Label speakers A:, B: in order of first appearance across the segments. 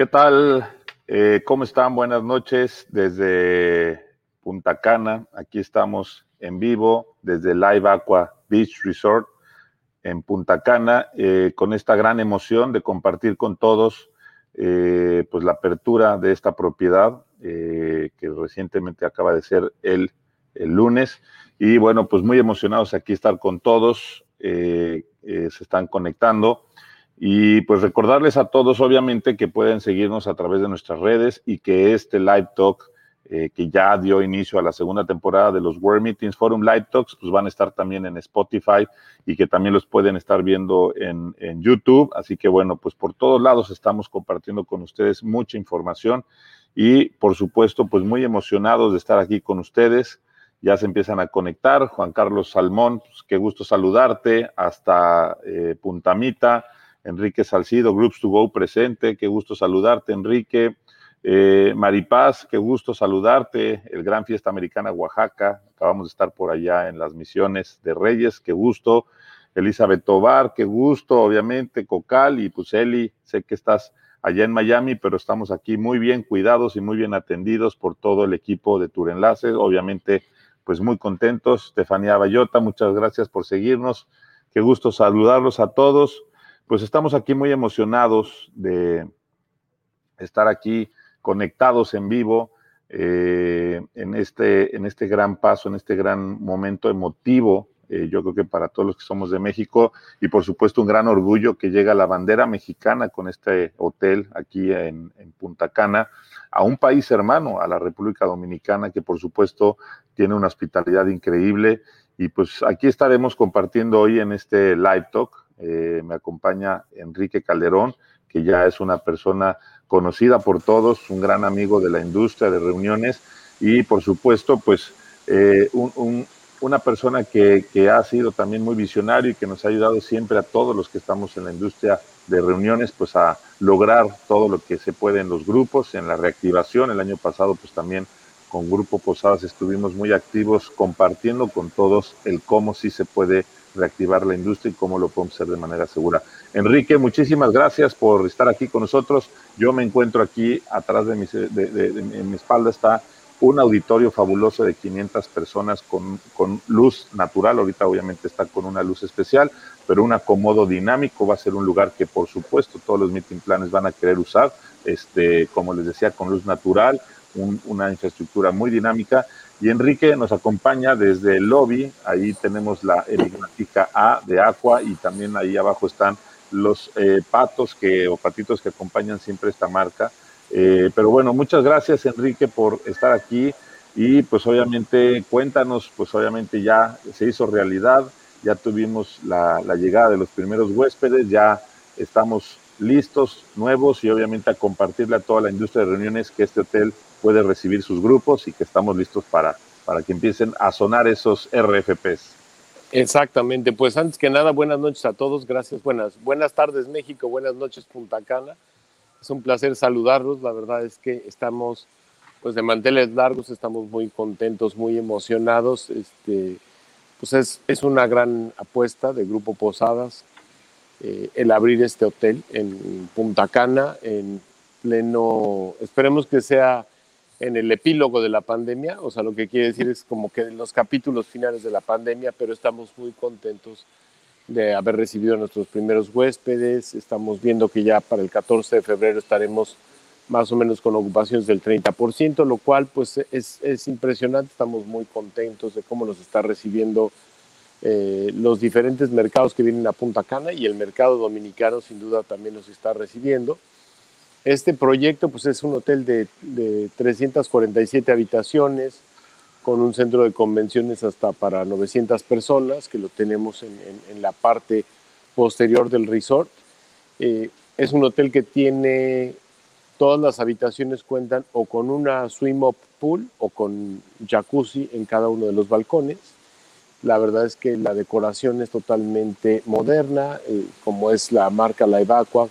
A: ¿Qué tal? Eh, ¿Cómo están? Buenas noches desde Punta Cana. Aquí estamos en vivo desde Live Aqua Beach Resort en Punta Cana eh, con esta gran emoción de compartir con todos eh, pues la apertura de esta propiedad que recientemente acaba de ser el, el, lunes. Y bueno, pues muy emocionados aquí estar con todos. se están conectando. Y pues recordarles a todos, obviamente, que pueden seguirnos a través de nuestras redes y que este Live Talk, eh, que ya dio inicio a la segunda temporada de los World Meetings Forum Live Talks, pues van a estar también en Spotify y que también los pueden estar viendo en, en YouTube. Así que bueno, pues por todos lados estamos compartiendo con ustedes mucha información y por supuesto, pues muy emocionados de estar aquí con ustedes ya se empiezan a conectar. Juan Carlos Salmón, pues qué gusto saludarte hasta eh, Puntamita. Enrique Salcido, Groups to Go presente, qué gusto saludarte, Enrique. Eh, Maripaz, qué gusto saludarte, el Gran Fiesta Americana Oaxaca, acabamos de estar por allá en las misiones de Reyes, qué gusto. Elizabeth Tobar, qué gusto, obviamente, Cocal y Puseli, sé que estás allá en Miami, pero estamos aquí muy bien cuidados y muy bien atendidos por todo el equipo de Tour Enlaces, obviamente, pues muy contentos. Estefanía Bayota, muchas gracias por seguirnos, qué gusto saludarlos a todos pues estamos aquí muy emocionados de estar aquí conectados en vivo eh, en, este, en este gran paso, en este gran momento emotivo, eh, yo creo que para todos los que somos de México y por supuesto un gran orgullo que llega la bandera mexicana con este hotel aquí en, en Punta Cana a un país hermano, a la República Dominicana, que por supuesto tiene una hospitalidad increíble. Y pues aquí estaremos compartiendo hoy en este live talk eh, me acompaña Enrique Calderón, que ya es una persona conocida por todos, un gran amigo de la industria de reuniones y por supuesto, pues eh, una persona que, ha sido también muy visionario y que nos ha ayudado siempre a todos los que estamos en la industria de reuniones, pues a lograr todo lo que se puede en los grupos, en la reactivación. El año pasado, pues también con Grupo Posadas estuvimos muy activos compartiendo con todos el cómo sí se puede reactivar la industria y cómo lo podemos hacer de manera segura. Enrique, muchísimas gracias por estar aquí con nosotros. Yo me encuentro aquí, atrás de mi, de, mi espalda está un auditorio fabuloso de 500 personas con, con, luz natural. Ahorita obviamente está con una luz especial, pero un acomodo dinámico. Va a ser un lugar que por supuesto todos los meeting planes van a querer usar, este, como les decía, con luz natural, una infraestructura muy dinámica y Enrique nos acompaña desde el lobby, ahí tenemos la enigmática A de Aqua y también ahí abajo están los eh, patos que, o patitos que acompañan siempre esta marca. Eh, pero bueno, muchas gracias Enrique por estar aquí. Y pues obviamente cuéntanos, pues obviamente ya se hizo realidad, ya tuvimos la, la llegada de los primeros huéspedes, ya estamos listos, nuevos y obviamente a compartirle a toda la industria de reuniones que este hotel puede recibir sus grupos y que estamos listos para, para que empiecen a sonar esos RFPs.
B: Exactamente, pues antes que nada, buenas noches a todos, gracias, buenas, buenas tardes México, buenas noches Punta Cana. Es un placer saludarlos, la verdad es que estamos pues de manteles largos, estamos muy contentos, muy emocionados. Este, pues es, es una gran apuesta de Grupo Posadas eh, el abrir este hotel en Punta Cana, en pleno, esperemos que sea en el epílogo de la pandemia, o sea, lo que quiere decir es como que en los capítulos finales de la pandemia, pero estamos muy contentos de haber recibido a nuestros primeros huéspedes, estamos viendo que ya para el 14 de febrero estaremos más o menos con ocupaciones del 30%, lo cual pues es, es impresionante, estamos muy contentos de cómo nos está recibiendo eh, los diferentes mercados que vienen a Punta Cana y el mercado dominicano sin duda también nos está recibiendo. Este proyecto pues, es un hotel de, 347 habitaciones, con un centro de convenciones hasta para 900 personas, que lo tenemos en, la parte posterior del resort. Eh, es un hotel que tiene, todas las habitaciones cuentan o con una swim-up pool o con jacuzzi en cada uno de los balcones. La verdad es que la decoración es totalmente moderna, eh, como es la marca Live Aqua,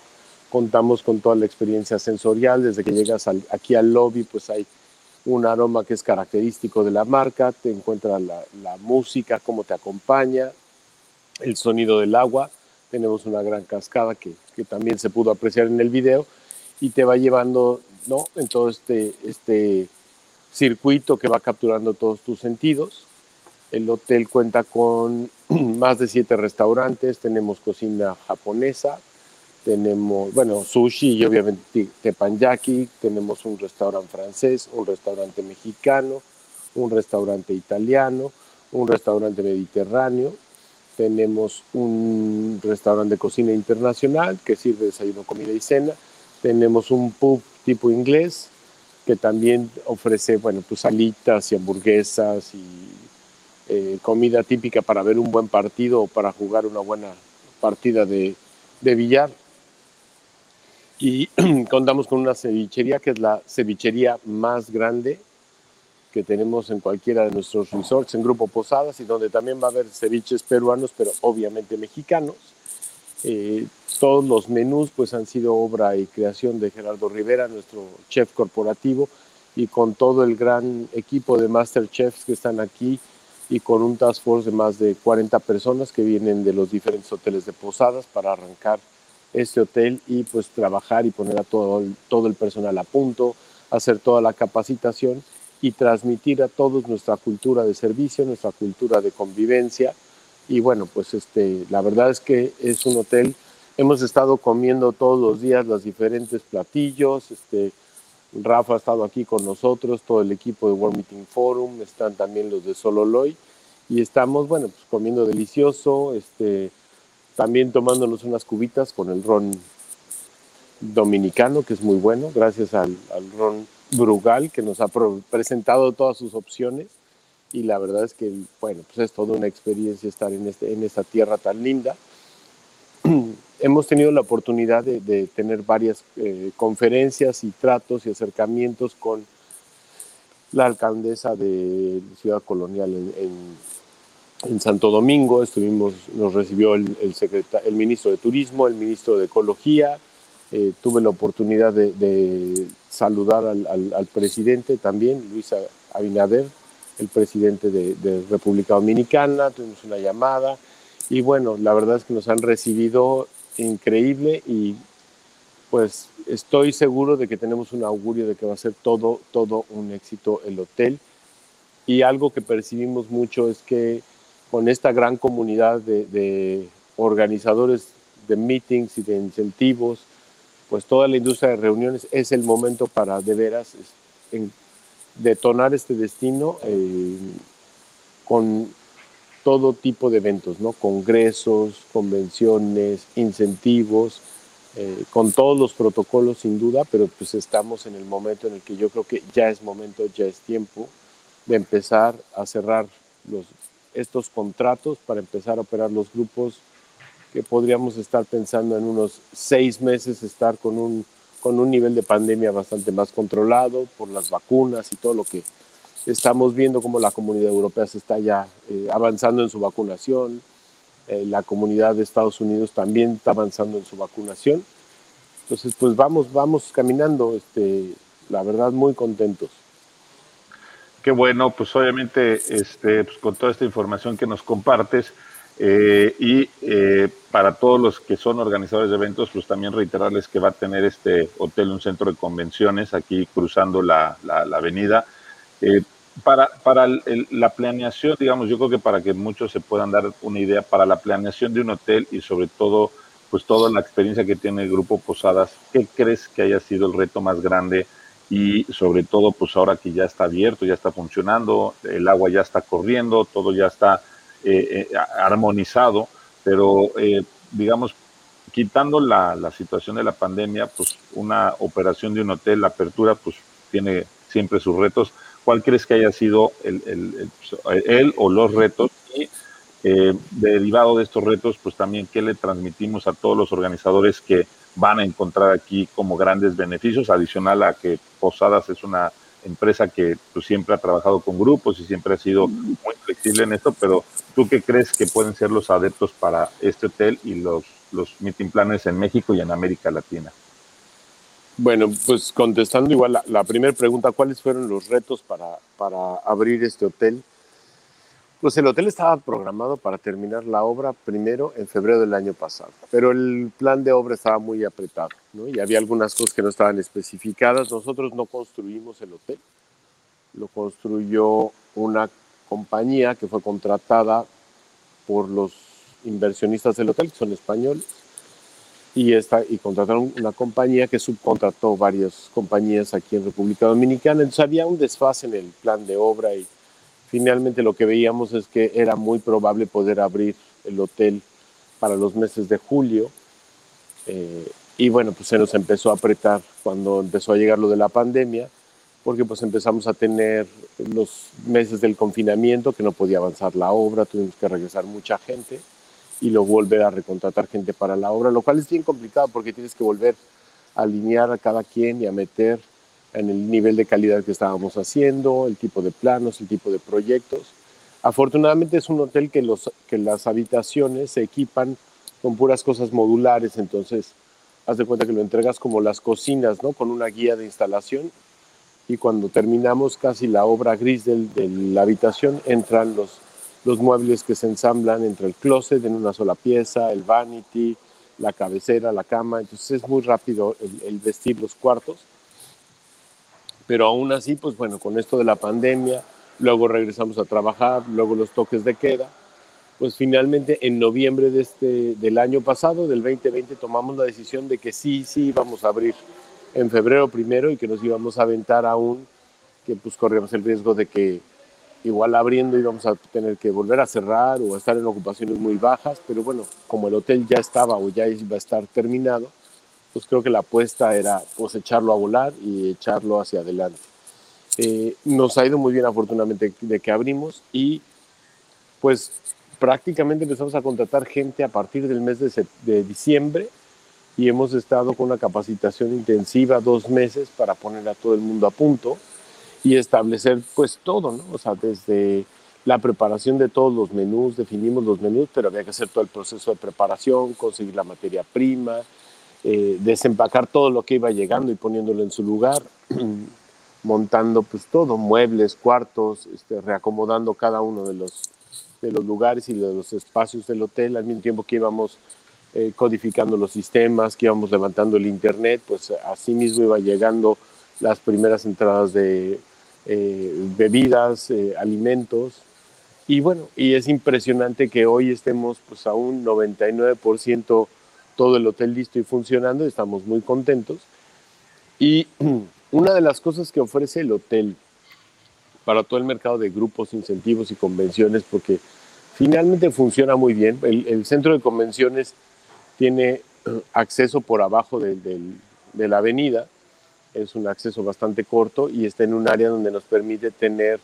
B: contamos con toda la experiencia sensorial, desde que llegas aquí al lobby, pues hay un aroma que es característico de la marca, te encuentras la, música, cómo te acompaña, el sonido del agua, tenemos una gran cascada que, también se pudo apreciar en el video, y te va llevando ¿no? en todo este, este circuito que va capturando todos tus sentidos. El hotel cuenta con más de siete restaurantes, tenemos cocina japonesa, tenemos, bueno, sushi y obviamente tepanyaki, tenemos un restaurante francés, un restaurante mexicano, un restaurante italiano, un restaurante mediterráneo, tenemos un restaurante de cocina internacional que sirve desayuno, comida y cena, tenemos un pub tipo inglés que también ofrece, bueno, pues salitas y hamburguesas y eh, comida típica para ver un buen partido o para jugar una buena partida de, de billar. Y contamos con una cevichería que es la cevichería más grande que tenemos en cualquiera de nuestros resorts en Grupo Posadas y donde también va a haber ceviches peruanos, pero obviamente mexicanos. Eh, todos los menús pues han sido obra y creación de Gerardo Rivera, nuestro chef corporativo, y con todo el gran equipo de Master Chefs que están aquí y con un task force de más de 40 personas que vienen de los diferentes hoteles de Posadas para arrancar este hotel y pues trabajar y poner a todo, todo el personal a punto, hacer toda la capacitación y transmitir a todos nuestra cultura de servicio, nuestra cultura de convivencia. Y bueno, pues este, la verdad es que es un hotel, hemos estado comiendo todos los días los diferentes platillos, este, Rafa ha estado aquí con nosotros, todo el equipo de World Meeting Forum, están también los de Sololoy y estamos, bueno, pues comiendo delicioso, este, también tomándonos unas cubitas con el ron dominicano, que es muy bueno, gracias al, ron Brugal, que nos ha presentado todas sus opciones. Y la verdad es que, bueno, pues es toda una experiencia estar en, este, esta tierra tan linda. Hemos tenido la oportunidad de, tener varias eh, conferencias y tratos y acercamientos con la alcaldesa de Ciudad Colonial en, Santo Domingo. Estuvimos, nos recibió el, el, el ministro de Turismo, el ministro de Ecología, eh, tuve la oportunidad de, saludar al, presidente también, Luis Abinader, el presidente de, República Dominicana, tuvimos una llamada y bueno, la verdad es que nos han recibido increíble y pues estoy seguro de que tenemos un augurio de que va a ser todo, todo un éxito el hotel. Y algo que percibimos mucho es que con esta gran comunidad de, organizadores de meetings y de incentivos, pues toda la industria de reuniones es el momento para de veras detonar este destino eh, con todo tipo de eventos, ¿no? Congresos, convenciones, incentivos, eh, con todos los protocolos sin duda, pero pues estamos en el momento en el que yo creo que ya es momento, ya es tiempo de empezar a cerrar los, estos contratos para empezar a operar los grupos que podríamos estar pensando en unos seis meses estar con un, con un nivel de pandemia bastante más controlado por las vacunas y todo lo que estamos viendo como la comunidad europea se está ya eh, avanzando en su vacunación, eh, la comunidad de Estados Unidos también está avanzando en su vacunación. Entonces, pues vamos, vamos caminando, este, la verdad, muy contentos.
A: Qué bueno, pues obviamente este, pues con toda esta información que nos compartes, eh, y eh, para todos los que son organizadores de eventos, pues también reiterarles que va a tener este hotel un centro de convenciones aquí cruzando la, la, avenida. Eh, para para la planeación, digamos, yo creo que para que muchos se puedan dar una idea, para la planeación de un hotel y sobre todo, pues toda la experiencia que tiene el Grupo Posadas, ¿qué crees que haya sido el reto más grande? Y sobre todo, pues ahora que ya está abierto, ya está funcionando, el agua ya está corriendo, todo ya está eh, eh, armonizado, pero eh, digamos, quitando la, la, situación de la pandemia, pues una operación de un hotel, la apertura, pues tiene siempre sus retos. ¿Cuál crees que haya sido el, el, el, o los retos? Y derivado de estos retos, pues también qué le transmitimos a todos los organizadores que van a encontrar aquí como grandes beneficios, adicional a que Posadas es una empresa que pues, siempre ha trabajado con grupos y siempre ha sido muy flexible en esto, pero ¿tú qué crees que pueden ser los adeptos para este hotel y los, los meeting planners en México y en América Latina?
B: Bueno, pues contestando igual la, primera pregunta, ¿cuáles fueron los retos para, para abrir este hotel? Pues el hotel estaba programado para terminar la obra primero en febrero del año pasado, pero el plan de obra estaba muy apretado, ¿no? Y había algunas cosas que no estaban especificadas. Nosotros no construimos el hotel, lo construyó una compañía que fue contratada por los inversionistas del hotel, que son españoles, y, esta, y contrataron una compañía que subcontrató varias compañías aquí en República Dominicana. Entonces había un desfase en el plan de obra y finalmente lo que veíamos es que era muy probable poder abrir el hotel para los meses de julio. Eh, y bueno, pues se nos empezó a apretar cuando empezó a llegar lo de la pandemia, porque pues empezamos a tener los meses del confinamiento, que no podía avanzar la obra, tuvimos que regresar mucha gente y luego volver a recontratar gente para la obra, lo cual es bien complicado porque tienes que volver a alinear a cada quien y a meter en el nivel de calidad que estábamos haciendo, el tipo de planos, el tipo de proyectos. Afortunadamente es un hotel que, las habitaciones se equipan con puras cosas modulares, entonces haz de cuenta que lo entregas como las cocinas, ¿no? Con una guía de instalación y cuando terminamos casi la obra gris de la habitación entran los muebles que se ensamblan entre el closet en una sola pieza, el vanity, la cabecera, la cama. Entonces es muy rápido el, vestir los cuartos. Pero aún así, pues bueno, con esto de la pandemia, luego regresamos a trabajar, luego los toques de queda. Pues finalmente en noviembre de este, del año pasado, del 2020, tomamos la decisión de que sí, sí íbamos a abrir en febrero primero y que nos íbamos a aventar aún, que pues corríamos el riesgo de que igual abriendo íbamos a tener que volver a cerrar o estar en ocupaciones muy bajas, pero bueno, como el hotel ya estaba o ya iba a estar terminado, pues creo que la apuesta era pues echarlo a volar y echarlo hacia adelante. Eh, nos ha ido muy bien afortunadamente de que abrimos y pues prácticamente empezamos a contratar gente a partir del mes de, de diciembre y hemos estado con una capacitación intensiva dos meses para poner a todo el mundo a punto y establecer pues todo, ¿no? O sea, desde la preparación de todos los menús, definimos los menús, pero había que hacer todo el proceso de preparación, conseguir la materia prima, eh, desempacar todo lo que iba llegando y poniéndolo en su lugar, montando pues todo, muebles, cuartos, este, reacomodando cada uno de los, de los lugares y de los espacios del hotel, al mismo tiempo que íbamos eh, codificando los sistemas, que íbamos levantando el internet, pues así mismo iba llegando las primeras entradas de eh, bebidas, eh, alimentos. Y bueno, y es impresionante que hoy estemos pues a un 99% todo el hotel listo y funcionando, estamos muy contentos. Y una de las cosas que ofrece el hotel para todo el mercado de grupos, incentivos y convenciones, porque finalmente funciona muy bien, el, centro de convenciones tiene acceso por abajo de la avenida, es un acceso bastante corto y está en un área donde nos permite tener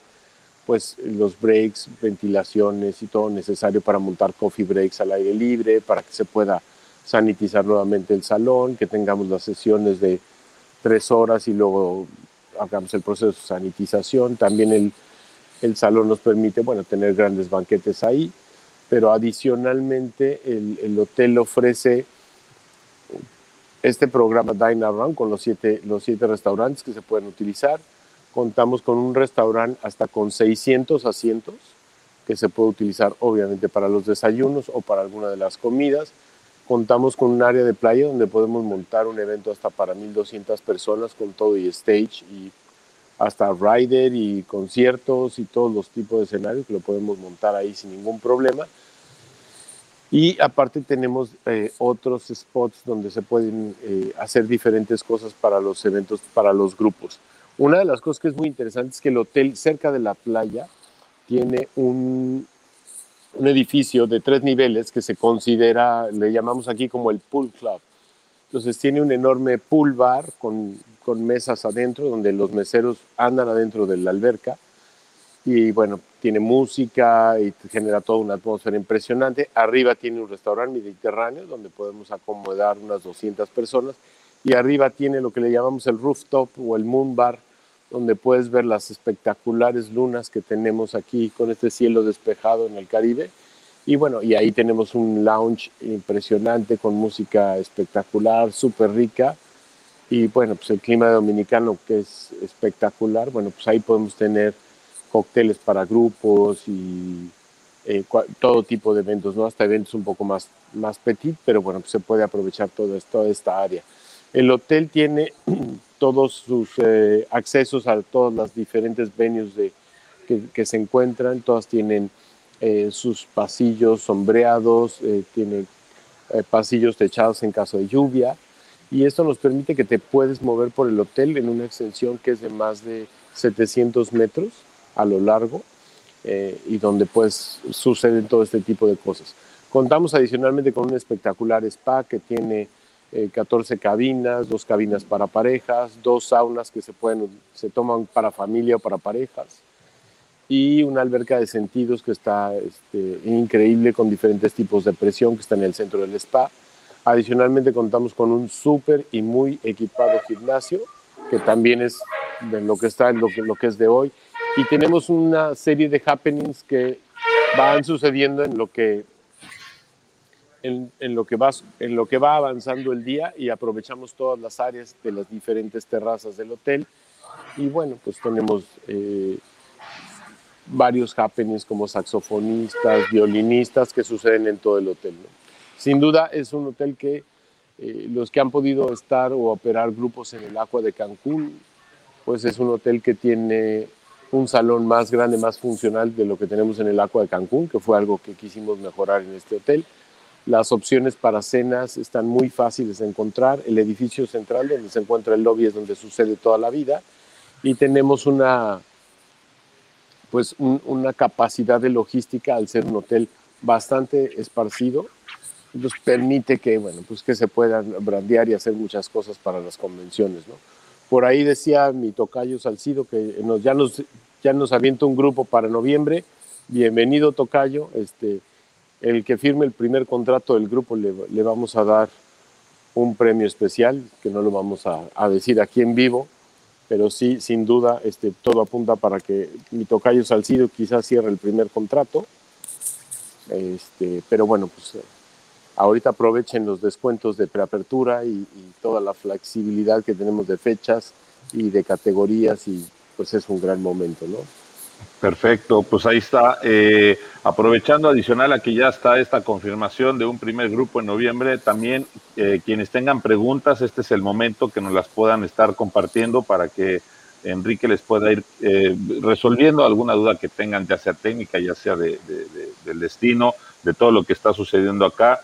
B: pues los breaks, ventilaciones y todo necesario para montar coffee breaks al aire libre, para que se pueda sanitizar nuevamente el salón, que tengamos las sesiones de tres horas y luego hagamos el proceso de sanitización. También el, el salón nos permite, bueno, tener grandes banquetes ahí, pero adicionalmente el, el hotel ofrece este programa Dine Around con los siete, los siete restaurantes que se pueden utilizar. Contamos con un restaurante hasta con 600 asientos que se puede utilizar obviamente para los desayunos o para alguna de las comidas. Contamos con un área de playa donde podemos montar un evento hasta para 1.200 personas con todo y stage y hasta rider y conciertos y todos los tipos de escenarios que lo podemos montar ahí sin ningún problema. Y aparte tenemos eh, otros spots donde se pueden eh, hacer diferentes cosas para los eventos, para los grupos. Una de las cosas que es muy interesante es que el hotel cerca de la playa tiene un, un edificio de tres niveles que se considera, le llamamos aquí como el pool club. Entonces tiene un enorme pool bar con, con mesas adentro donde los meseros andan adentro de la alberca y bueno, tiene música y genera toda una atmósfera impresionante. Arriba tiene un restaurante mediterráneo donde podemos acomodar unas 200 personas y arriba tiene lo que le llamamos el rooftop o el moon bar donde puedes ver las espectaculares lunas que tenemos aquí con este cielo despejado en el Caribe. Y bueno, y ahí tenemos un lounge impresionante con música espectacular, súper rica. Y bueno, pues el clima dominicano que es espectacular, bueno, pues ahí podemos tener cócteles para grupos y eh, todo tipo de eventos, ¿no? Hasta eventos un poco más, más petit, pero bueno, pues se puede aprovechar todo toda esta área. El hotel tiene todos sus eh, accesos a todas las diferentes venues de, que, se encuentran, todas tienen eh, sus pasillos sombreados, eh, tienen pasillos techados en caso de lluvia, y esto nos permite que te puedes mover por el hotel en una extensión que es de más de 700 metros a lo largo y donde pues suceden todo este tipo de cosas. Contamos adicionalmente con un espectacular spa que tiene 14 eh, cabinas, dos cabinas para parejas, dos saunas que se, pueden, se toman para familia o para parejas y una alberca de sentidos que está este, increíble con diferentes tipos de presión que está en el centro del spa. Adicionalmente contamos con un súper y muy equipado gimnasio que también es de lo que está lo que, lo que es de hoy y tenemos una serie de happenings que van sucediendo en lo que en, lo que va, en lo que va avanzando el día y aprovechamos todas las áreas de las diferentes terrazas del hotel. Y bueno, pues tenemos eh, varios happenings como saxofonistas, violinistas que suceden en todo el hotel. Sin duda es un hotel que eh, los que han podido estar o operar grupos en el agua de Cancún, pues es un hotel que tiene un salón más grande, más funcional de lo que tenemos en el agua de Cancún, que fue algo que quisimos mejorar en este hotel. Las opciones para cenas están muy fáciles de encontrar. El edificio central donde se encuentra el lobby es donde sucede toda la vida. Y tenemos una, pues una capacidad de logística al ser un hotel bastante esparcido. Nos permite que, bueno, pues que se puedan brandear y hacer muchas cosas para las convenciones. ¿no? Por ahí decía mi tocayo Salcido que nos, ya, nos, ya nos avienta un grupo para noviembre. Bienvenido tocayo. Este, el que firme el primer contrato del grupo le, vamos a dar un premio especial, que no lo vamos a, decir aquí en vivo, pero sí, sin duda, este, todo apunta para que mi tocayo Salcido quizás cierre el primer contrato. Este, pero bueno, pues ahorita aprovechen los descuentos de preapertura y, y toda la flexibilidad que tenemos de fechas y de categorías y pues es un gran momento, ¿no?
A: Perfecto, pues ahí está. Eh, aprovechando adicional a que ya está esta confirmación de un primer grupo en noviembre, también eh, quienes tengan preguntas, este es el momento que nos las puedan estar compartiendo para que Enrique les pueda ir eh, resolviendo alguna duda que tengan, ya sea técnica, ya sea de, del destino, de todo lo que está sucediendo acá.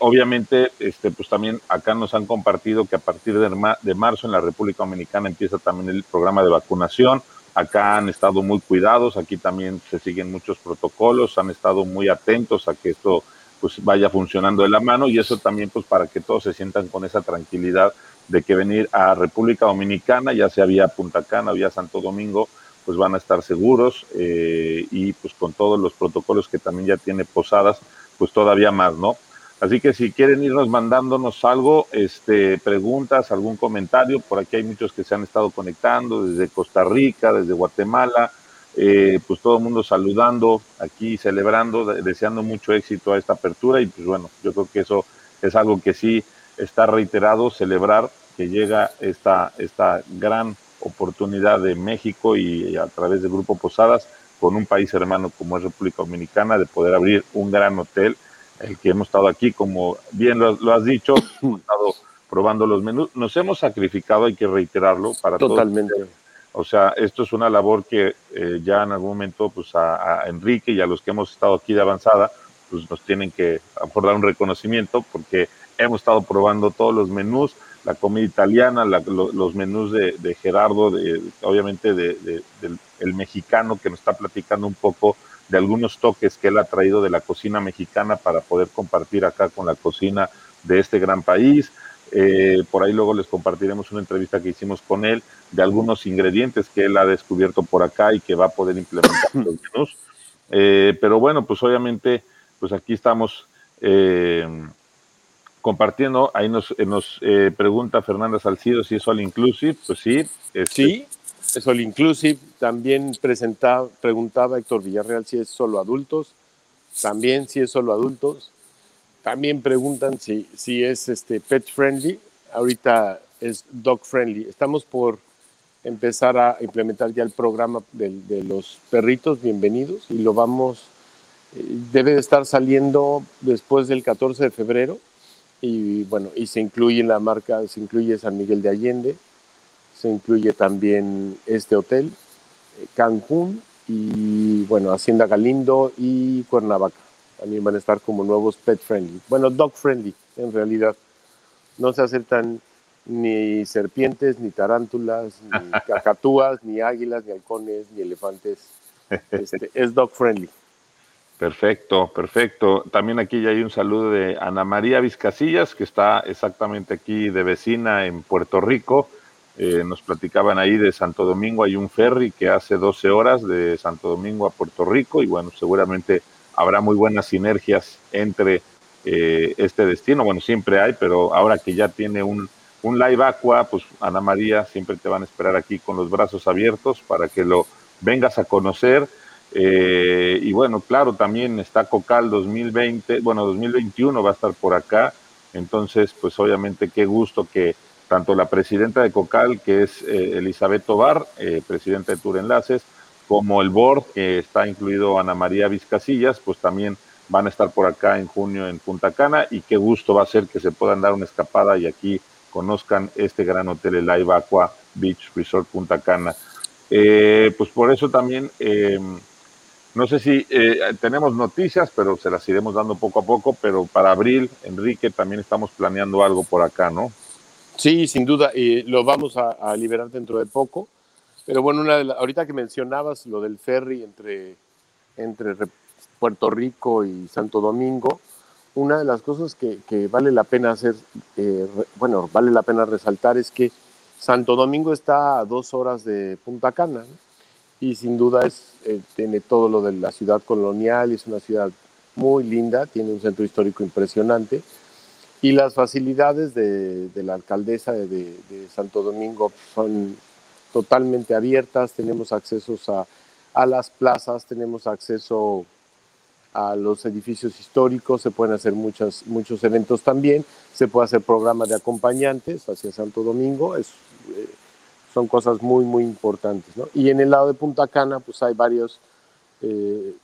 A: obviamente, este, pues también acá nos han compartido que a partir de marzo en la República Dominicana empieza también el programa de vacunación Acá han estado muy cuidados, aquí también se siguen muchos protocolos, han estado muy atentos a que esto pues vaya funcionando de la mano y eso también pues para que todos se sientan con esa tranquilidad de que venir a República Dominicana, ya sea vía Punta Cana, vía Santo Domingo, pues van a estar seguros eh, y pues con todos los protocolos que también ya tiene Posadas, pues todavía más, ¿no? Así que si quieren irnos mandándonos algo, este, preguntas, algún comentario, por aquí hay muchos que se han estado conectando desde Costa Rica, desde Guatemala, eh, pues todo el mundo saludando aquí, celebrando, deseando mucho éxito a esta apertura y pues bueno, yo creo que eso es algo que sí está reiterado, celebrar que llega esta, esta gran oportunidad de México y a través del Grupo Posadas con un país hermano como es República Dominicana de poder abrir un gran hotel el que hemos estado aquí, como bien lo, has dicho, hemos estado probando los menús. Nos hemos sacrificado, hay que reiterarlo, para
B: Totalmente.
A: O sea, esto es una labor que eh, ya en algún momento, pues a, Enrique y a los que hemos estado aquí de avanzada, pues nos tienen que dar un reconocimiento porque hemos estado probando todos los menús, la comida italiana, los menús de, Gerardo, de, obviamente de, del el mexicano que nos está platicando un poco de algunos toques que él ha traído de la cocina mexicana para poder compartir acá con la cocina de este gran país. Eh, por ahí luego les compartiremos una entrevista que hicimos con él de algunos ingredientes que él ha descubierto por acá y que va a poder implementar los menús. Eh, pero bueno, pues obviamente, pues aquí estamos eh, compartiendo. Ahí nos, nos pregunta Fernanda Salcido si es all inclusive. Pues sí.
B: Este, sí, es all inclusive. También presentaba, preguntaba Héctor Villarreal si es solo adultos. También si es solo adultos. También preguntan si, si es este pet friendly. Ahorita es dog friendly. Estamos por empezar a implementar ya el programa de, los perritos bienvenidos y lo vamos debe de estar saliendo después del 14 de febrero y bueno, y se incluye la marca, se incluye San Miguel de Allende, se incluye también este hotel, eh, Cancún y bueno, Hacienda Galindo y Cuernavaca. También van a estar como nuevos pet friendly, bueno, dog friendly en realidad. No se aceptan ni serpientes, ni tarántulas, ni cacatúas, ni águilas, ni halcones, ni elefantes. Este, es dog friendly.
A: Perfecto, perfecto. También aquí ya hay un saludo de Ana María Vizcasillas, que está exactamente aquí de vecina en Puerto Rico. Eh, nos platicaban ahí de Santo Domingo, hay un ferry que hace 12 horas de Santo Domingo a Puerto Rico y bueno, seguramente habrá muy buenas sinergias entre eh, este destino. Bueno, siempre hay, pero ahora que ya tiene un, un live aqua, pues Ana María siempre te van a esperar aquí con los brazos abiertos para que lo vengas a conocer eh, y bueno, claro, también está Cocal 2020, bueno, 2021 va a estar por acá. Entonces, pues obviamente qué gusto que tanto la presidenta de Cocal, que es eh, Elizabeth Tobar, eh, presidenta de Tour Enlaces, como el board, que está incluido Ana María Vizcasillas, pues también van a estar por acá en junio en Punta Cana y qué gusto va a ser que se puedan dar una escapada y aquí conozcan este gran hotel, el Live Aqua Beach Resort Punta Cana. pues por eso también no sé si eh, tenemos noticias, pero se las iremos dando poco a poco, pero para abril, Enrique, también estamos planeando algo por acá, ¿no?
B: Sí, sin duda, y lo vamos a, liberar dentro de poco. Pero bueno, una de ahorita que mencionabas lo del ferry entre, entre Puerto Rico y Santo Domingo, una de las cosas que, vale la pena hacer, eh, bueno, vale la pena resaltar es que Santo Domingo está a dos horas de Punta Cana, y sin duda es, eh, tiene todo lo de la ciudad colonial, es una ciudad muy linda, tiene un centro histórico impresionante y las facilidades de, la alcaldesa de, Santo Domingo son totalmente abiertas, tenemos accesos a, a, las plazas, tenemos acceso a los edificios históricos, se pueden hacer muchas, muchos eventos también, se puede hacer programa de acompañantes hacia Santo Domingo, es, eh, son cosas muy, muy importantes. ¿no? Y en el lado de Punta Cana, pues hay varias eh,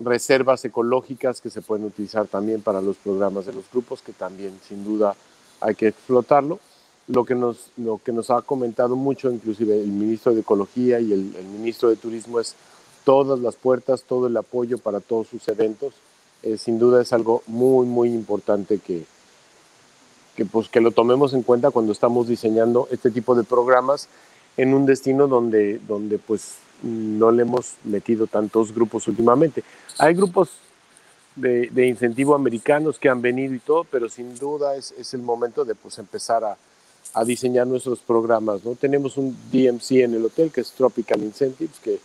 B: reservas ecológicas que se pueden utilizar también para los programas de los grupos, que también sin duda hay que explotarlo. Lo que nos, lo que nos ha comentado mucho, inclusive el ministro de Ecología y el, ministro de Turismo, es todas las puertas, todo el apoyo para todos sus eventos. Eh, sin duda es algo muy, muy importante que, que, pues, que lo tomemos en cuenta cuando estamos diseñando este tipo de programas en un destino donde, donde pues no le hemos metido tantos grupos últimamente. Hay grupos de, de, incentivo americanos que han venido y todo, pero sin duda es, el momento de pues empezar a, a, diseñar nuestros programas. ¿no? Tenemos un DMC en el hotel que es Tropical Incentives, que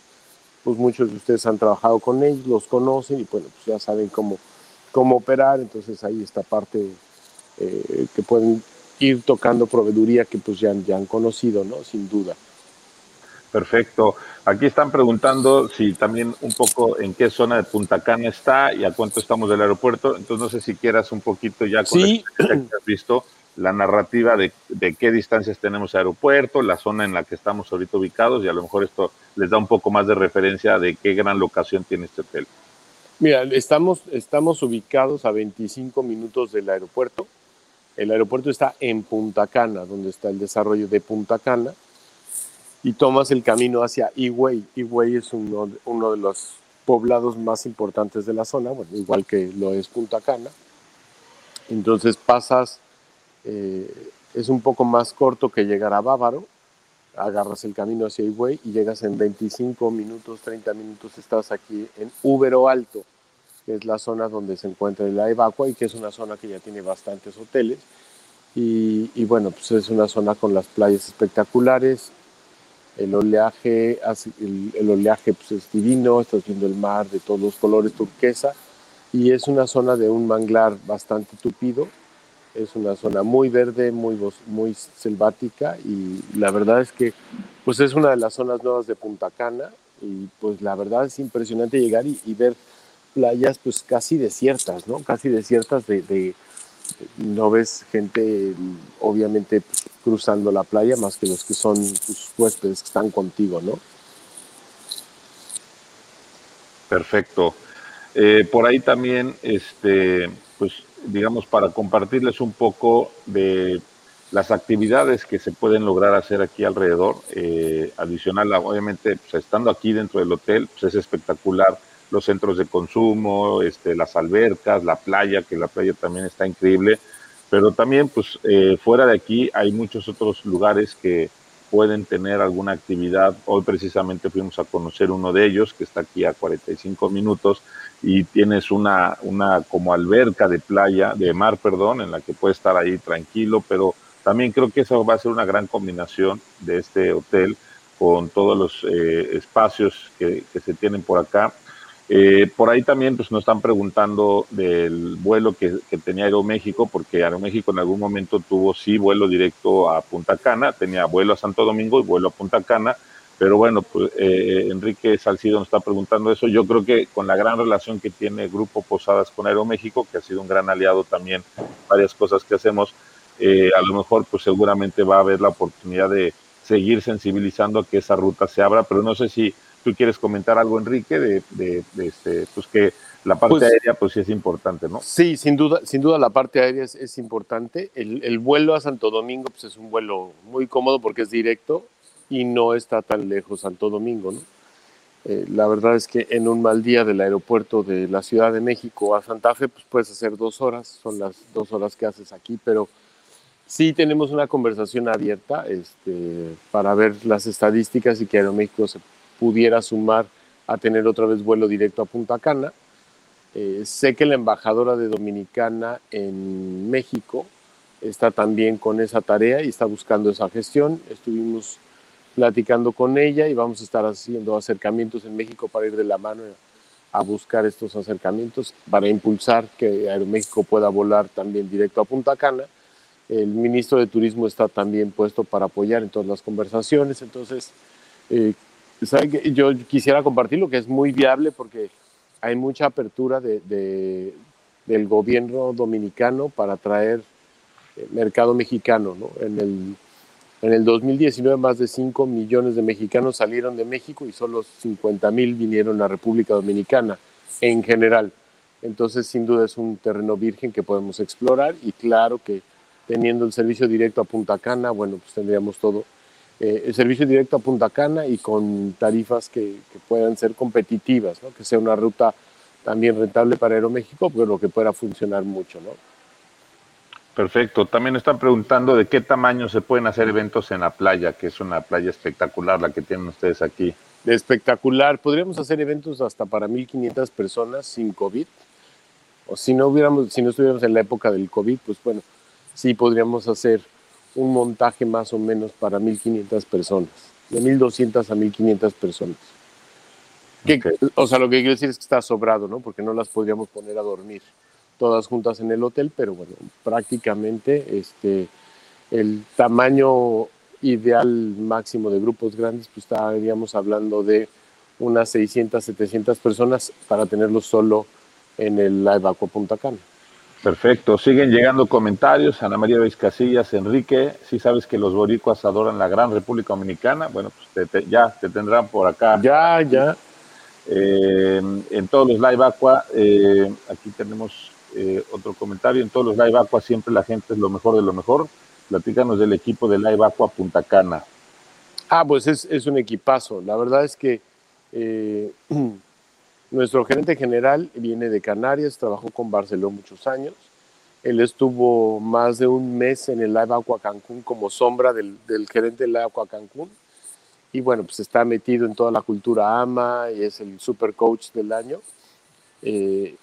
B: pues muchos de ustedes han trabajado con ellos, los conocen y bueno, pues ya saben cómo, cómo operar, entonces ahí esta parte eh, que pueden ir tocando proveeduría que pues ya, ya han conocido, ¿no? Sin duda.
A: Perfecto. Aquí están preguntando si también un poco en qué zona de Punta Cana está y a cuánto estamos del aeropuerto. Entonces no sé si quieras un poquito ya con
B: sí.
A: que has visto la narrativa de, de, qué distancias tenemos aeropuerto, la zona en la que estamos ahorita ubicados y a lo mejor esto les da un poco más de referencia de qué gran locación tiene este hotel.
B: Mira, estamos, estamos ubicados a 25 minutos del aeropuerto. El aeropuerto está en Punta Cana, donde está el desarrollo de Punta Cana, y tomas el camino hacia Higüey. Higüey es uno, de los poblados más importantes de la zona, igual que lo es Punta Cana. Entonces pasas, eh, es un poco más corto que llegar a Bávaro, agarras el camino hacia Higüey y llegas en 25 minutos, 30 minutos, estás aquí en Ubero Alto que es la zona donde se encuentra la evacua y que es una zona que ya tiene bastantes hoteles. Y, bueno, pues es una zona con las playas espectaculares, el oleaje, el, oleaje pues es divino, estás viendo el mar de todos los colores turquesa y es una zona de un manglar bastante tupido, es una zona muy verde, muy, muy selvática y la verdad es que pues es una de las zonas nuevas de Punta Cana y pues la verdad es impresionante llegar y, y ver playas pues casi desiertas, ¿no? Casi desiertas de, no ves gente obviamente cruzando la playa más que los que son tus huéspedes que están contigo, ¿no?
A: Perfecto. Eh, por ahí también, este, pues, digamos, para compartirles un poco de las actividades que se pueden lograr hacer aquí alrededor, eh, adicional, obviamente, pues, estando aquí dentro del hotel, pues es espectacular los centros de consumo, este, las albercas, la playa, que la playa también está increíble, pero también, pues, eh, fuera de aquí hay muchos otros lugares que pueden tener alguna actividad. Hoy precisamente fuimos a conocer uno de ellos, que está aquí a 45 minutos, y tienes una, una como alberca de playa, de mar, perdón, en la que puedes estar ahí tranquilo, pero también creo que eso va a ser una gran combinación de este hotel con todos los eh, espacios que, que, se tienen por acá. Eh, por ahí también pues, nos están preguntando del vuelo que, tenía Aeroméxico, porque Aeroméxico en algún momento tuvo sí vuelo directo a Punta Cana, tenía vuelo a Santo Domingo y vuelo a Punta Cana, pero bueno, pues eh, Enrique Salcido nos está preguntando eso. Yo creo que con la gran relación que tiene Grupo Posadas con Aeroméxico, que ha sido un gran aliado también, varias cosas que hacemos, eh, a lo mejor pues seguramente va a haber la oportunidad de seguir sensibilizando a que esa ruta se abra, pero no sé si tú quieres comentar algo, Enrique, de, de, este, pues que la parte pues, aérea pues sí es importante, ¿no?
B: Sí, sin duda, sin duda la parte aérea es, es importante. El, el, vuelo a Santo Domingo pues es un vuelo muy cómodo porque es directo y no está tan lejos Santo Domingo, ¿no? Eh, la verdad es que en un mal día del aeropuerto de la Ciudad de México a Santa Fe, pues puedes hacer dos horas, son las dos horas que haces aquí, pero sí tenemos una conversación abierta este, para ver las estadísticas y que Aeroméxico se pudiera sumar a tener otra vez vuelo directo a Punta Cana. Eh, sé que la embajadora de Dominicana en México está también con esa tarea y está buscando esa gestión. Estuvimos platicando con ella y vamos a estar haciendo acercamientos en México para ir de la mano a buscar estos acercamientos para impulsar que Aeroméxico pueda volar también directo a Punta Cana. El ministro de Turismo está también puesto para apoyar en todas las conversaciones. Entonces, eh, yo quisiera compartir lo que es muy viable porque hay mucha apertura de, de, del gobierno dominicano para traer eh, mercado mexicano. ¿no? En, el, en el 2019 más de 5 millones de mexicanos salieron de México y solo 50 mil vinieron a República Dominicana en general. Entonces, sin duda es un terreno virgen que podemos explorar y claro que teniendo el servicio directo a Punta Cana, bueno, pues tendríamos todo eh, el servicio directo a Punta Cana y con tarifas que, que puedan ser competitivas, ¿no? que sea una ruta también rentable para Aeroméxico, pero que pueda funcionar mucho. ¿no?
A: Perfecto. También están preguntando de qué tamaño se pueden hacer eventos en la playa, que es una playa espectacular la que tienen ustedes aquí.
B: Espectacular. Podríamos hacer eventos hasta para 1.500 personas sin COVID. O si no, hubiéramos, si no estuviéramos en la época del COVID, pues bueno, sí podríamos hacer un montaje más o menos para 1.500 personas, de 1.200 a 1.500 personas. Que, O sea, lo que quiero decir es que está sobrado, ¿no? Porque no las podríamos poner a dormir todas juntas en el hotel, pero bueno, prácticamente este, el tamaño ideal máximo de grupos grandes, pues estaríamos hablando de unas 600, 700 personas para tenerlo solo en el Live Aqua Punta Cana.
A: Perfecto. Siguen llegando comentarios. Ana María Beis Casillas, Enrique, si sabes que los boricuas adoran la gran República Dominicana, bueno, pues te, te, ya te tendrán por acá.
B: Ya, ya.
A: Eh, en todos los live aqua, eh, aquí tenemos eh, otro comentario. En todos los live aqua siempre la gente es lo mejor de lo mejor. Platícanos del equipo de live aqua Punta Cana.
B: Ah, pues es, es un equipazo. La verdad es que Nuestro gerente general viene de Canarias, trabajó con Barcelona muchos años. Él estuvo más de un mes en el Live Aqua Cancún como sombra del, gerente del Live Aqua Cancún. Y bueno, pues está metido en toda la cultura AMA y es el super coach del año. Eh,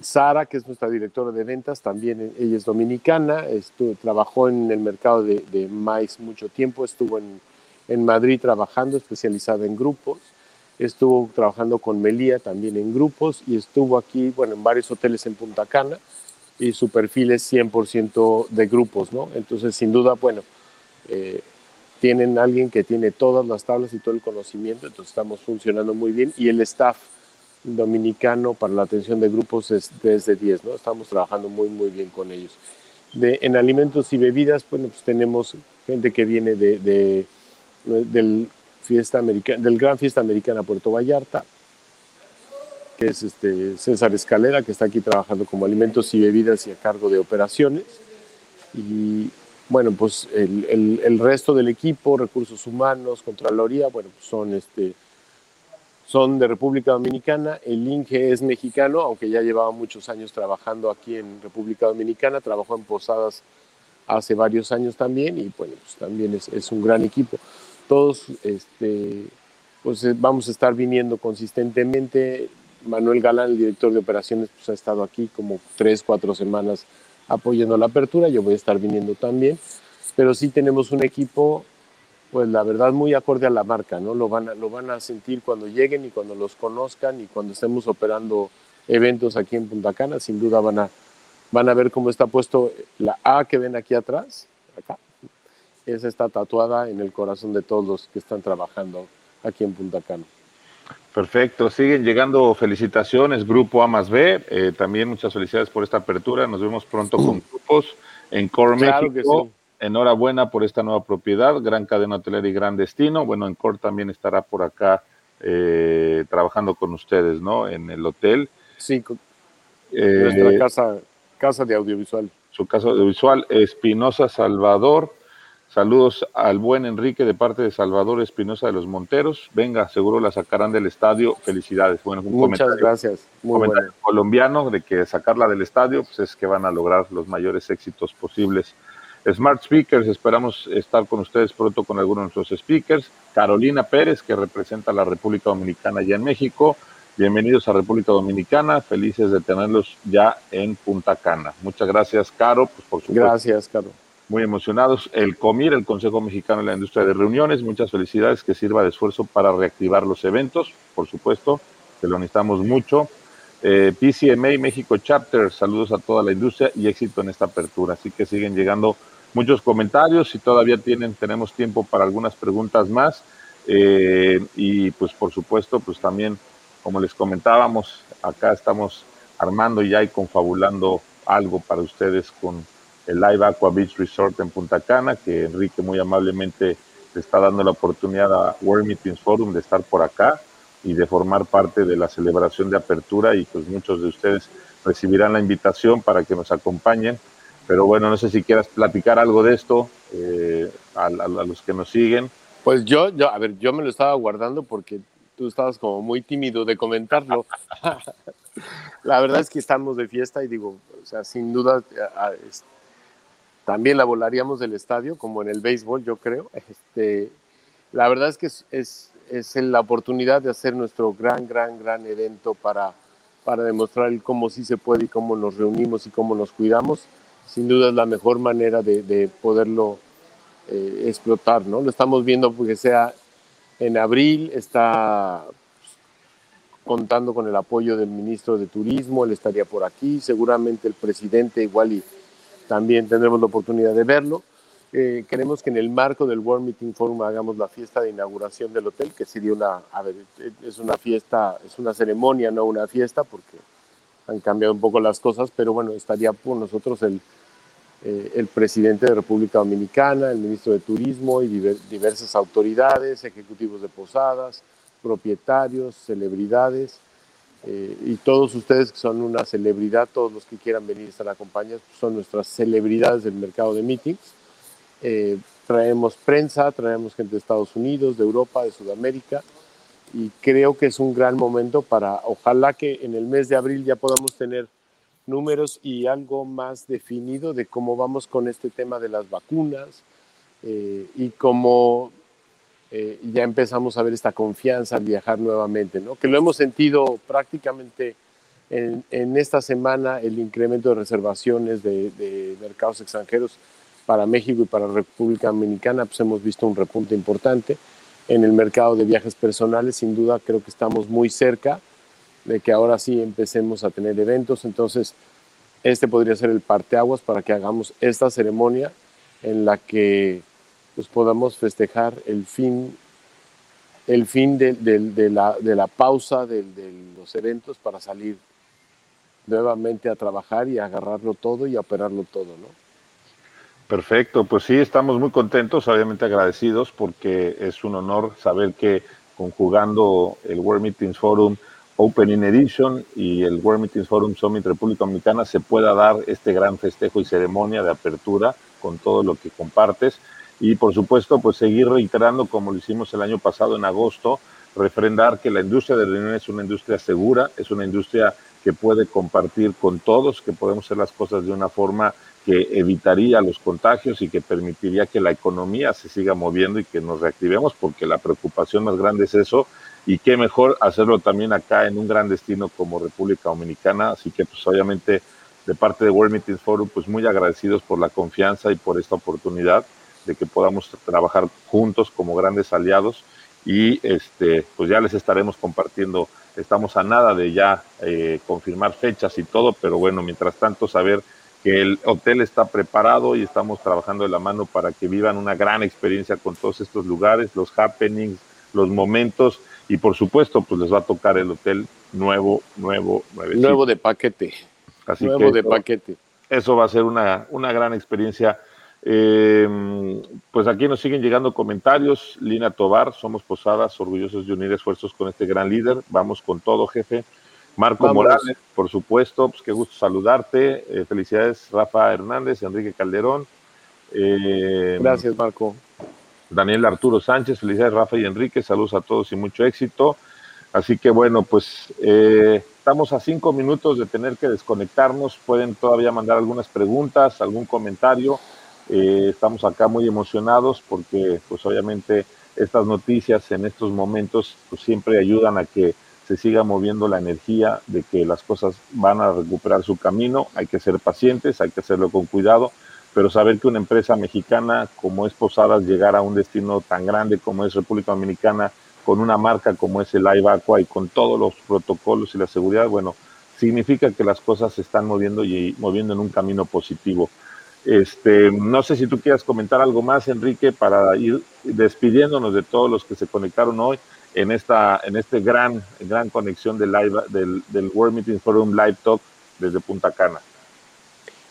B: Sara, que es nuestra directora de ventas, también ella es dominicana, estuvo, trabajó en el mercado de, de maíz mucho tiempo, estuvo en Madrid trabajando, especializada en grupos estuvo trabajando con Melía también en grupos y estuvo aquí, bueno, en varios hoteles en Punta Cana y su perfil es 100% de grupos, ¿no? Entonces, sin duda, bueno, eh, tienen alguien que tiene todas las tablas y todo el conocimiento, entonces estamos funcionando muy bien y el staff dominicano para la atención de grupos es desde 10, ¿no? Estamos trabajando muy, muy bien con ellos. De, en alimentos y bebidas, bueno, pues tenemos gente que viene de, de del fiesta americana, del Gran Fiesta Americana Puerto Vallarta, que es este César Escalera, que está aquí trabajando como alimentos y bebidas y a cargo de operaciones. Y bueno, pues el, el, resto del equipo, recursos humanos, Contraloría, bueno, pues son, este, son de República Dominicana. El Inge es mexicano, aunque ya llevaba muchos años trabajando aquí en República Dominicana, trabajó en Posadas hace varios años también y bueno, pues también es, es un gran equipo. Todos, este, pues eh, vamos a estar viniendo consistentemente. Manuel Galán, el director de operaciones, pues ha estado aquí como tres, cuatro semanas apoyando la apertura. Yo voy a estar viniendo también. Pero sí tenemos un equipo, pues la verdad, muy acorde a la marca, ¿no? Lo van a, lo van a sentir cuando lleguen y cuando los conozcan y cuando estemos operando eventos aquí en Punta Cana. Sin duda van a, van a ver cómo está puesto la A que ven aquí atrás, acá. Esa está tatuada en el corazón de todos los que están trabajando aquí en Punta Cana.
A: Perfecto, siguen llegando felicitaciones, Grupo A más B, eh, también muchas felicidades por esta apertura, nos vemos pronto con grupos en Core México. Enhorabuena por esta nueva propiedad, gran cadena hotelera y gran destino. Bueno, en Core también estará por acá eh, trabajando con ustedes, ¿no? En el hotel.
B: Sí, eh, nuestra casa, casa de audiovisual.
A: Su casa audiovisual, Espinosa Salvador, Saludos al buen Enrique de parte de Salvador Espinosa de los Monteros. Venga, seguro la sacarán del estadio. Felicidades.
B: Bueno, Muchas gracias.
A: Muy colombiano de que sacarla del estadio pues es que van a lograr los mayores éxitos posibles. Smart Speakers, esperamos estar con ustedes pronto con algunos de nuestros speakers. Carolina Pérez, que representa a la República Dominicana ya en México. Bienvenidos a República Dominicana, felices de tenerlos ya en Punta Cana. Muchas gracias, Caro, pues por supuesto.
B: Gracias, Caro
A: muy emocionados. El COMIR, el Consejo Mexicano de la Industria de Reuniones, muchas felicidades, que sirva de esfuerzo para reactivar los eventos, por supuesto, que lo necesitamos mucho. Eh, PCMA México Chapter, saludos a toda la industria y éxito en esta apertura. Así que siguen llegando muchos comentarios, si todavía tienen, tenemos tiempo para algunas preguntas más. Eh, y pues por supuesto, pues también, como les comentábamos, acá estamos armando ya y confabulando algo para ustedes con el Live Aqua Beach Resort en Punta Cana, que Enrique muy amablemente le está dando la oportunidad a World Meetings Forum de estar por acá y de formar parte de la celebración de apertura y pues muchos de ustedes recibirán la invitación para que nos acompañen. Pero bueno, no sé si quieras platicar algo de esto eh, a, los que nos siguen.
B: Pues yo, yo, a ver, yo me lo estaba guardando porque tú estabas como muy tímido de comentarlo. la verdad es que estamos de fiesta y digo, o sea, sin duda también la volaríamos del estadio, como en el béisbol, yo creo. Este, la verdad es que es, es, la oportunidad de hacer nuestro gran, gran, gran evento para, para demostrar cómo sí se puede y cómo nos reunimos y cómo nos cuidamos. Sin duda es la mejor manera de, de poderlo eh, explotar, ¿no? Lo estamos viendo porque sea en abril, está contando con el apoyo del ministro de Turismo, él estaría por aquí, seguramente el presidente igual y también tendremos la oportunidad de verlo. Eh, queremos que en el marco del World Meeting Forum hagamos la fiesta de inauguración del hotel, que sería una, ver, es una fiesta, es una ceremonia, no una fiesta, porque han cambiado un poco las cosas, pero bueno, estaría por nosotros el, eh, el presidente de República Dominicana, el ministro de Turismo y diversas autoridades, ejecutivos de posadas, propietarios, celebridades. Eh, y todos ustedes que son una celebridad, todos los que quieran venir a estar acompañados, son nuestras celebridades del mercado de meetings. Eh, traemos prensa, traemos gente de Estados Unidos, de Europa, de Sudamérica, y creo que es un gran momento para, ojalá que en el mes de abril ya podamos tener números y algo más definido de cómo vamos con este tema de las vacunas eh, y cómo eh, ya empezamos a ver esta confianza al viajar nuevamente, ¿no? que lo hemos sentido prácticamente en, en esta semana, el incremento de reservaciones de, de, mercados extranjeros para México y para República Dominicana, pues hemos visto un repunte importante. En el mercado de viajes personales, sin duda, creo que estamos muy cerca de que ahora sí empecemos a tener eventos. Entonces, este podría ser el parteaguas para que hagamos esta ceremonia en la que pues podamos festejar el fin, el fin de, la, de la, pausa de, los eventos para salir nuevamente a trabajar y agarrarlo todo y operarlo todo, ¿no?
A: Perfecto, pues sí, estamos muy contentos, obviamente agradecidos, porque es un honor saber que conjugando el World Meetings Forum, Opening Edition y el World Meetings Forum Summit República Dominicana se pueda dar este gran festejo y ceremonia de apertura con todo lo que compartes. Y por supuesto, pues seguir reiterando, como lo hicimos el año pasado en agosto, refrendar que la industria de reuniones es una industria segura, es una industria que puede compartir con todos, que podemos hacer las cosas de una forma que evitaría los contagios y que permitiría que la economía se siga moviendo y que nos reactivemos, porque la preocupación más grande es eso, y qué mejor hacerlo también acá en un gran destino como República Dominicana, así que pues obviamente de parte de World Meetings Forum, pues muy agradecidos por la confianza y por esta oportunidad de que podamos trabajar juntos como grandes aliados y este pues ya les estaremos compartiendo. Estamos a nada de ya eh, confirmar fechas y todo pero bueno mientras tanto saber que el hotel está preparado y estamos trabajando de la mano para que vivan una gran experiencia con todos estos lugares los happenings los momentos y por supuesto pues les va a tocar el hotel nuevo nuevo
B: nuevo de paquete.
A: Así nuevo de paquete. eso va a ser una, una gran experiencia eh, pues aquí nos siguen llegando comentarios. Lina Tobar, somos Posadas, orgullosos de unir esfuerzos con este gran líder. Vamos con todo, jefe. Marco Morales, por supuesto, pues qué gusto saludarte. Eh, felicidades, Rafa Hernández, Enrique Calderón.
B: Eh, Gracias, Marco.
A: Daniel Arturo Sánchez, felicidades, Rafa y Enrique. Saludos a todos y mucho éxito. Así que bueno, pues estamos a cinco minutos de tener que desconectarnos. Pueden todavía mandar algunas preguntas, algún comentario. Eh, estamos acá muy emocionados porque pues obviamente estas noticias en estos momentos pues siempre ayudan a que se siga moviendo la energía de que las cosas van a recuperar su camino, hay que ser pacientes, hay que hacerlo con cuidado, pero saber que una empresa mexicana como es Posadas llegar a un destino tan grande como es República Dominicana, con una marca como es el Live Aqua y con todos los protocolos y la seguridad, bueno, significa que las cosas se están moviendo y moviendo en un camino positivo. Este, no sé si tú quieras comentar algo más, Enrique, para ir despidiéndonos de todos los que se conectaron hoy en esta, en este gran, gran conexión del, live, del, World Meeting Forum Live Talk desde Punta Cana.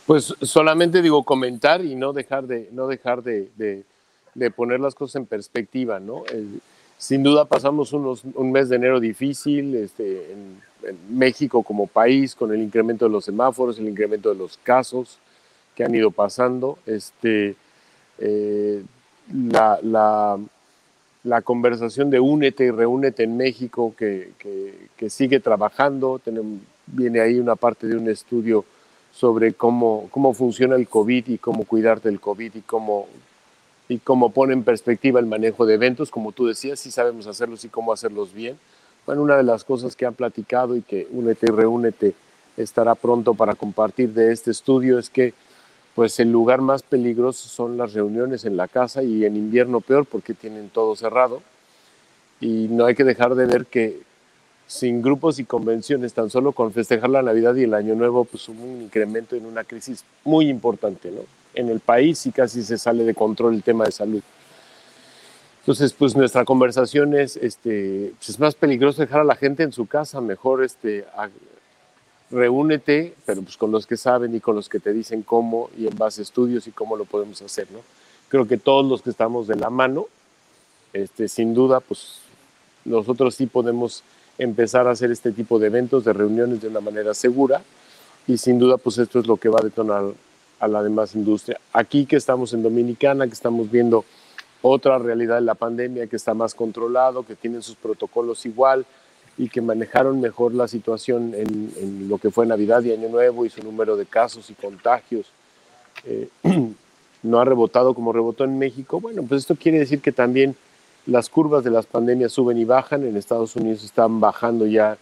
B: Pues solamente digo comentar y no dejar de, no dejar de, de, poner las cosas en perspectiva, ¿no? sin duda pasamos unos, un mes de enero difícil este, en México como país, con el incremento de los semáforos, el incremento de los casos, que han ido pasando. Este, eh, la, la, la, conversación de únete y reúnete en México que, que, sigue trabajando. Tenemos, viene ahí una parte de un estudio sobre cómo, cómo funciona el COVID y cómo cuidarte del COVID y cómo, y cómo pone en perspectiva el manejo de eventos. Como tú decías, si sabemos hacerlos y cómo hacerlos bien. Bueno, una de las cosas que han platicado y que Únete y Reúnete estará pronto para compartir de este estudio es que pues el lugar más peligroso son las reuniones en la casa y en invierno peor porque tienen todo cerrado. Y no hay que dejar de ver que sin grupos y convenciones, tan solo con festejar la Navidad y el Año Nuevo, pues hubo un incremento en una crisis muy importante ¿no? en el país y casi se sale de control el tema de salud. Entonces, pues nuestra conversación es, este, pues es más peligroso dejar a la gente en su casa, mejor este, reúnete, pero pues con los que saben y con los que te dicen cómo y en base a estudios y cómo lo podemos hacer, ¿no? Creo que todos los que estamos de la mano, este, sin duda, pues nosotros sí podemos empezar a hacer este tipo de eventos, de reuniones de una manera segura y sin duda, pues esto es lo que va a detonar a la demás industria. Aquí que estamos en Dominicana, que estamos viendo otra realidad de la pandemia que está más controlado, que tienen sus protocolos igual, y que manejaron mejor la situación en, lo que fue Navidad y Año Nuevo y su número de casos y contagios. Eh, no ha rebotado como rebotó en México, bueno, pues esto quiere decir que también las curvas de las pandemias suben y bajan, en Estados Unidos están bajando ya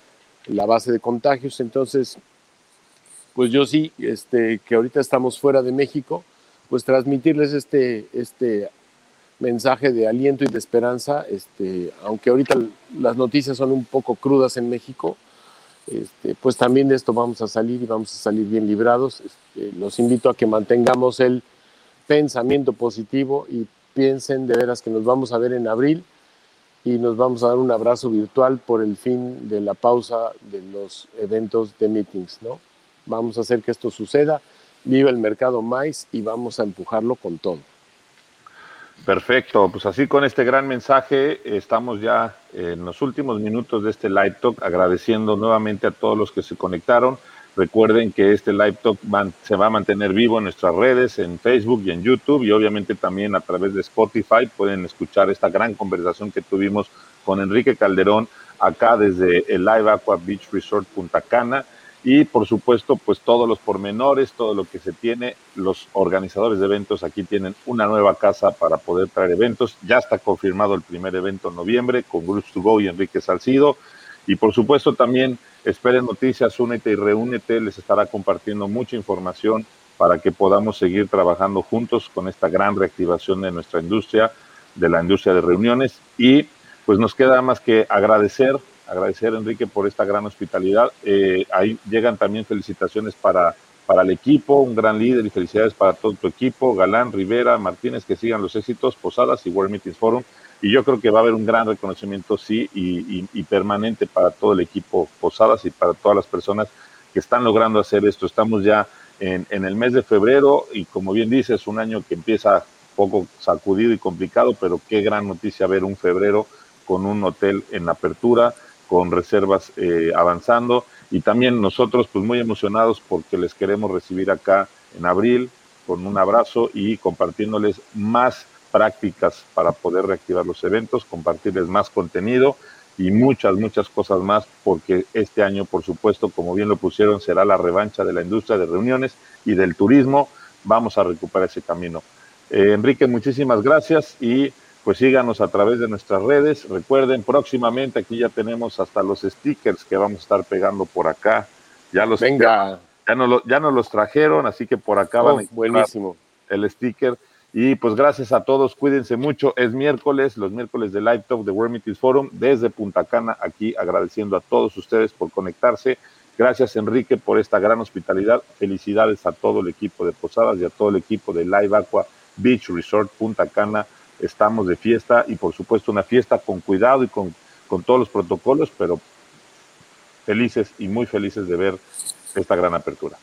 B: la base de contagios, entonces, pues yo sí, este, que ahorita estamos fuera de México, pues transmitirles este, este mensaje de aliento y de esperanza, este, aunque ahorita las noticias son un poco crudas en México, este, pues también de esto vamos a salir y vamos a salir bien librados. Este, los invito a que mantengamos el pensamiento positivo y piensen de veras que nos vamos a ver en abril y nos vamos a dar un abrazo virtual por el fin de la pausa de los eventos de meetings, ¿no? Vamos a hacer que esto suceda, viva el mercado más y vamos a empujarlo con todo.
A: Perfecto, pues así con este gran mensaje estamos ya en los últimos minutos de este live talk agradeciendo nuevamente a todos los que se conectaron. Recuerden que este live talk se va a mantener vivo en nuestras redes, en Facebook y en YouTube y obviamente también a través de Spotify pueden escuchar esta gran conversación que tuvimos con Enrique Calderón acá desde el Live Aqua Beach Resort Punta Cana y por supuesto pues todos los pormenores, todo lo que se tiene, los organizadores de eventos aquí tienen una nueva casa para poder traer eventos, ya está confirmado el primer evento en noviembre con Groups to Go y Enrique Salcido. Y por supuesto también esperen noticias, únete y reúnete, les estará compartiendo mucha información para que podamos seguir trabajando juntos con esta gran reactivación de nuestra industria, de la industria de reuniones. Y pues nos queda más que agradecer agradecer Enrique por esta gran hospitalidad. Eh, ahí llegan también felicitaciones para, para el equipo, un gran líder y felicidades para todo tu equipo, Galán, Rivera, Martínez, que sigan los éxitos, Posadas y World Meetings Forum. Y yo creo que va a haber un gran reconocimiento, sí, y, permanente para todo el equipo Posadas y para todas las personas que están logrando hacer esto. Estamos ya en, en el mes de febrero y como bien dices, un año que empieza poco sacudido y complicado, pero qué gran noticia ver un febrero con un hotel en apertura, con reservas eh, avanzando y también nosotros pues muy emocionados porque les queremos recibir acá en abril con un abrazo y compartiéndoles más prácticas para poder reactivar los eventos, compartirles más contenido y muchas, muchas cosas más, porque este año, por supuesto, como bien lo pusieron, será la revancha de la industria de reuniones y del turismo. Vamos a recuperar ese camino. Eh, Enrique, muchísimas gracias y pues síganos a través de nuestras redes. Recuerden, próximamente aquí ya tenemos hasta los stickers que vamos a estar pegando por acá. Ya los
B: Venga.
A: Ya, no, ya nos los trajeron, así que por acá van a
B: buenísimo.
A: el sticker. Y pues gracias a todos, cuídense mucho. Es miércoles, los miércoles de Live Talk de World Meetings Forum desde Punta Cana, aquí agradeciendo a todos ustedes por conectarse. Gracias Enrique por esta gran hospitalidad. Felicidades a todo el equipo de Posadas y a todo el equipo de Live Aqua Beach Resort Punta Cana estamos de fiesta y por supuesto una fiesta con cuidado y con, con todos los protocolos, pero felices y muy felices de ver esta gran apertura.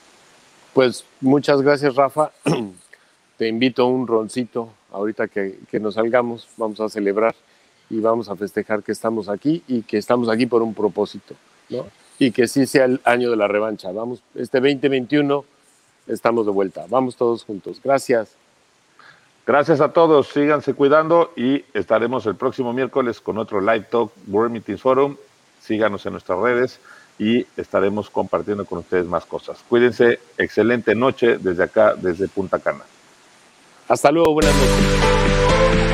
B: Pues muchas gracias, Rafa. Te invito a un roncito ahorita que, que, nos salgamos, vamos a celebrar y vamos a festejar que estamos aquí y que estamos aquí por un propósito, ¿no? Y que sí sea el año de la revancha. Vamos, este 2021 estamos de vuelta. Vamos todos juntos. Gracias.
A: Gracias a todos, síganse cuidando y estaremos el próximo miércoles con otro Live Talk World Meetings Forum. Síganos en nuestras redes y estaremos compartiendo con ustedes más cosas. Cuídense, excelente noche desde acá, desde Punta Cana.
B: Hasta luego, buenas noches.